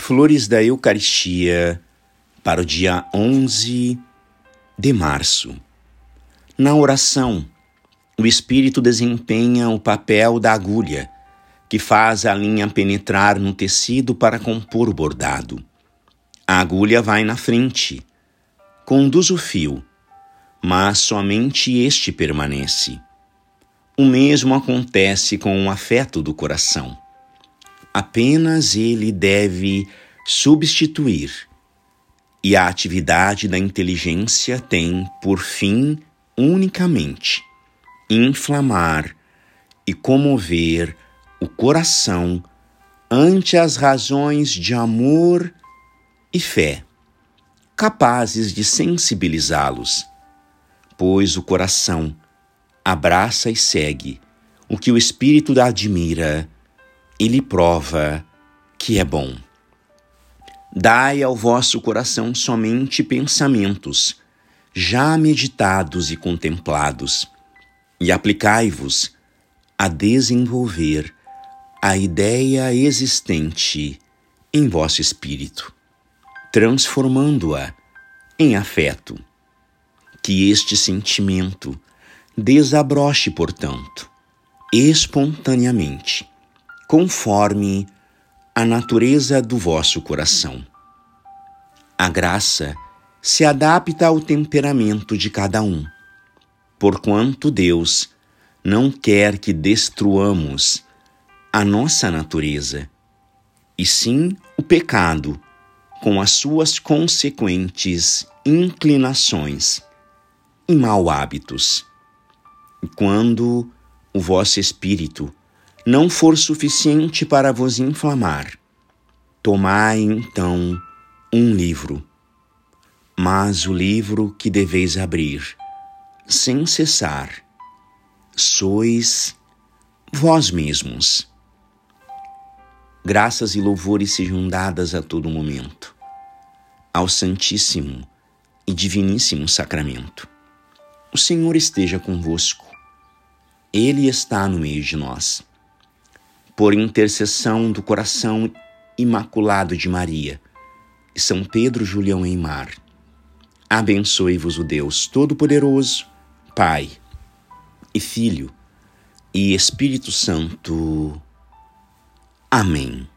Flores da Eucaristia para o dia 11 de março. Na oração, o Espírito desempenha o papel da agulha, que faz a linha penetrar no tecido para compor o bordado. A agulha vai na frente, conduz o fio, mas somente este permanece. O mesmo acontece com o afeto do coração. Apenas ele deve substituir, e a atividade da inteligência tem por fim unicamente inflamar e comover o coração ante as razões de amor e fé, capazes de sensibilizá-los, pois o coração abraça e segue o que o espírito admira e lhe prova que é bom. Dai ao vosso coração somente pensamentos, já meditados e contemplados, e aplicai-vos a desenvolver a ideia existente em vosso espírito, transformando-a em afeto. Que este sentimento desabroche, portanto, espontaneamente, conforme a natureza do vosso coração. A graça se adapta ao temperamento de cada um, porquanto Deus não quer que destruamos a nossa natureza, e sim o pecado com as suas consequentes inclinações e mau hábitos. E quando o vosso espírito não for suficiente para vos inflamar, tomai então um livro, mas o livro que deveis abrir, sem cessar, sois vós mesmos. Graças e louvores sejam dadas a todo momento ao Santíssimo e Diviníssimo Sacramento. O Senhor esteja convosco. Ele está no meio de nós. Por intercessão do coração imaculado de Maria e São Pedro Julião Eimar, abençoe-vos o Deus Todo-Poderoso, Pai e Filho e Espírito Santo. Amém.